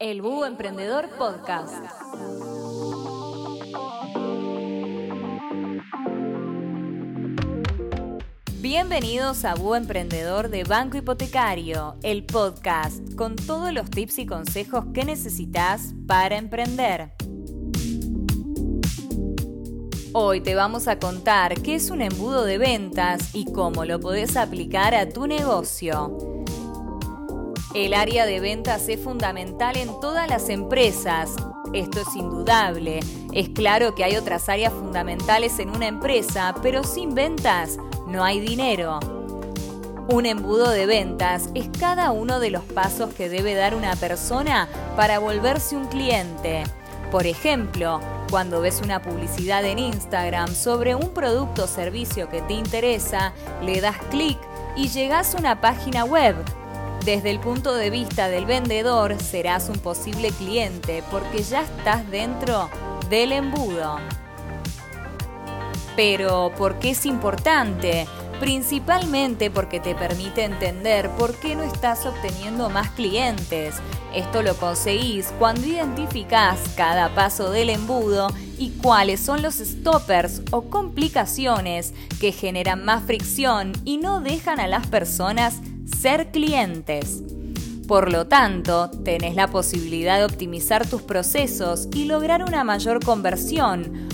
El Búho Emprendedor Podcast. Bienvenidos a Búho Emprendedor de Banco Hipotecario, el podcast con todos los tips y consejos que necesitas para emprender. Hoy te vamos a contar qué es un embudo de ventas y cómo lo podés aplicar a tu negocio. El área de ventas es fundamental en todas las empresas. Esto es indudable. Es claro que hay otras áreas fundamentales en una empresa, pero sin ventas no hay dinero. Un embudo de ventas es cada uno de los pasos que debe dar una persona para volverse un cliente. Por ejemplo, cuando ves una publicidad en Instagram sobre un producto o servicio que te interesa, le das clic y llegas a una página web desde el punto de vista del vendedor, serás un posible cliente porque ya estás dentro del embudo. Pero, ¿por qué es importante? Principalmente porque te permite entender por qué no estás obteniendo más clientes. Esto lo conseguís cuando identificás cada paso del embudo y cuáles son los stoppers o complicaciones que generan más fricción y no dejan a las personas ser clientes. Por lo tanto, tenés la posibilidad de optimizar tus procesos y lograr una mayor conversión.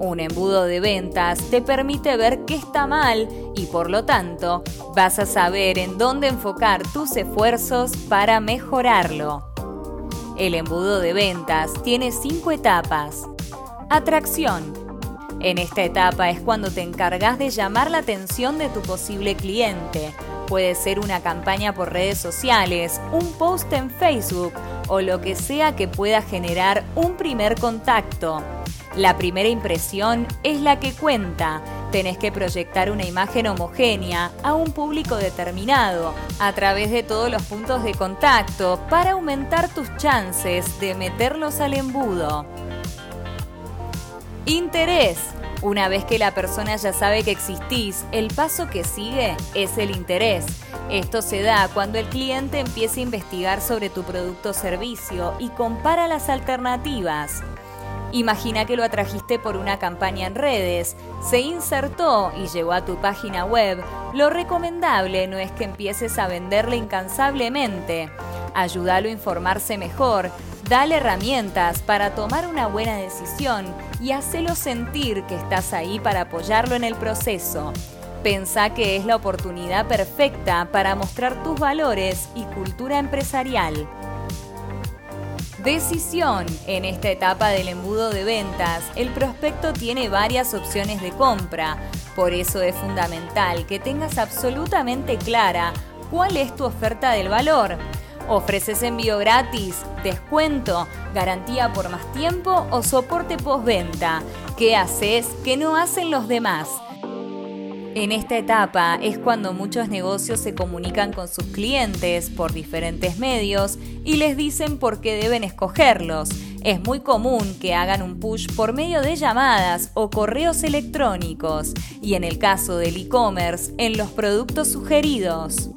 Un embudo de ventas te permite ver qué está mal y por lo tanto vas a saber en dónde enfocar tus esfuerzos para mejorarlo. El embudo de ventas tiene cinco etapas. Atracción. En esta etapa es cuando te encargas de llamar la atención de tu posible cliente Puede ser una campaña por redes sociales, un post en Facebook o lo que sea que pueda generar un primer contacto. La primera impresión es la que cuenta. Tenés que proyectar una imagen homogénea a un público determinado a través de todos los puntos de contacto para aumentar tus chances de meterlos al embudo. Interés. Una vez que la persona ya sabe que existís, el paso que sigue es el interés. Esto se da cuando el cliente empieza a investigar sobre tu producto o servicio y compara las alternativas. Imagina que lo atrajiste por una campaña en redes, se insertó y llegó a tu página web. Lo recomendable no es que empieces a venderle incansablemente. Ayúdalo a informarse mejor, Dale herramientas para tomar una buena decisión y hacelo sentir que estás ahí para apoyarlo en el proceso. Pensá que es la oportunidad perfecta para mostrar tus valores y cultura empresarial. Decisión. En esta etapa del embudo de ventas, el prospecto tiene varias opciones de compra. Por eso es fundamental que tengas absolutamente clara cuál es tu oferta del valor Ofreces envío gratis, descuento, garantía por más tiempo o soporte postventa. ¿Qué haces que no hacen los demás? En esta etapa es cuando muchos negocios se comunican con sus clientes por diferentes medios y les dicen por qué deben escogerlos. Es muy común que hagan un push por medio de llamadas o correos electrónicos y en el caso del e-commerce en los productos sugeridos.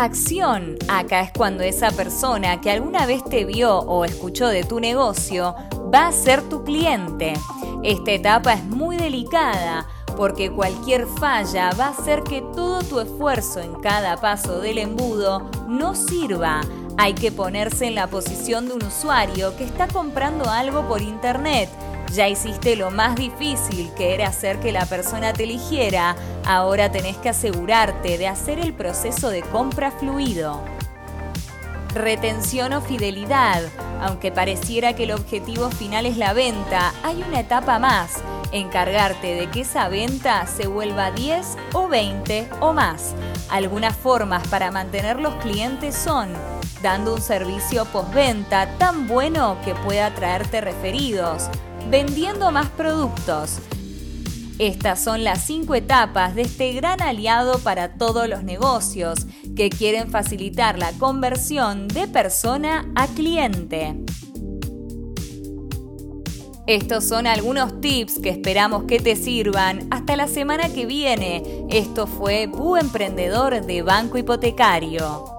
Acción. Acá es cuando esa persona que alguna vez te vio o escuchó de tu negocio va a ser tu cliente. Esta etapa es muy delicada porque cualquier falla va a hacer que todo tu esfuerzo en cada paso del embudo no sirva. Hay que ponerse en la posición de un usuario que está comprando algo por internet ya hiciste lo más difícil, que era hacer que la persona te eligiera. Ahora tenés que asegurarte de hacer el proceso de compra fluido. Retención o fidelidad. Aunque pareciera que el objetivo final es la venta, hay una etapa más. Encargarte de que esa venta se vuelva 10 o 20 o más. Algunas formas para mantener los clientes son dando un servicio postventa tan bueno que pueda traerte referidos, vendiendo más productos. Estas son las cinco etapas de este gran aliado para todos los negocios que quieren facilitar la conversión de persona a cliente. Estos son algunos tips que esperamos que te sirvan hasta la semana que viene. Esto fue Bu Emprendedor de Banco Hipotecario.